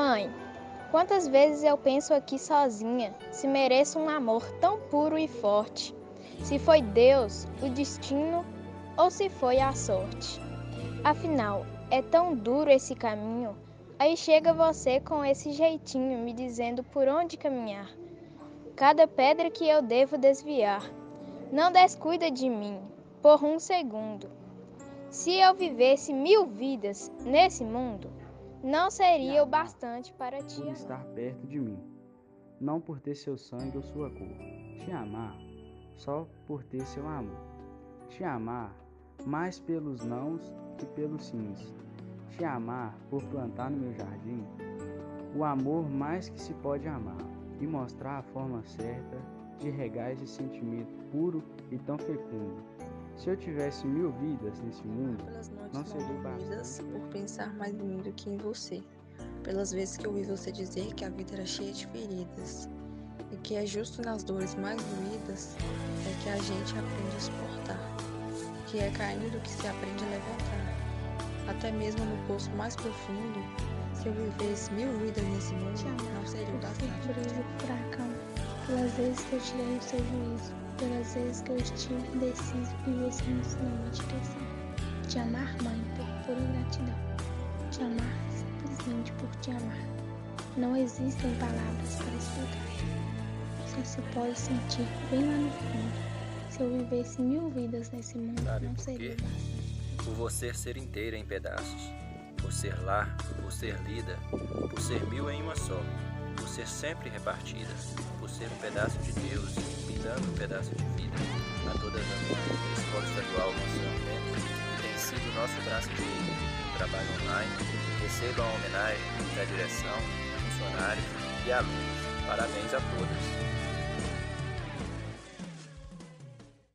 Mãe, quantas vezes eu penso aqui sozinha se mereço um amor tão puro e forte? Se foi Deus, o destino ou se foi a sorte? Afinal, é tão duro esse caminho. Aí chega você com esse jeitinho me dizendo por onde caminhar. Cada pedra que eu devo desviar. Não descuida de mim por um segundo. Se eu vivesse mil vidas nesse mundo, não seria o bastante para te por amar. estar perto de mim, não por ter seu sangue ou sua cor. Te amar só por ter seu amor. Te amar mais pelos nãos que pelos sims. Te amar por plantar no meu jardim o amor mais que se pode amar e mostrar a forma certa de regar esse sentimento puro e tão fecundo. Se eu tivesse mil vidas nesse mundo, pelas noites não seria bastante. por pensar mais em mim do que em você. Pelas vezes que eu ouvi você dizer que a vida era cheia de feridas e que é justo nas dores mais doídas é que a gente aprende a suportar, que é caindo que se aprende a levantar. Até mesmo no poço mais profundo, se eu vivesse mil vidas nesse mundo, não seria bastante. Pelas vezes que eu tirei o seu juízo, pelas vezes que eu estive indeciso e você me ensinou uma direção. Te amar, mãe, por pura gratidão. Te amar simplesmente por te amar. Não existem palavras para explicar. Só se pode sentir bem lá no fundo. Se eu vivesse mil vidas nesse mundo, Sabe não seria bastante. por você ser inteira em pedaços, por ser lar, por ser lida, por ser mil em uma só, ser sempre repartida, por ser um pedaço de Deus me dando um pedaço de vida. A todas as mães da Escola Estadual Monsenhor tem sido nosso braço direito trabalho online, recebam a homenagem da direção, funcionários e alunos. Parabéns a todas.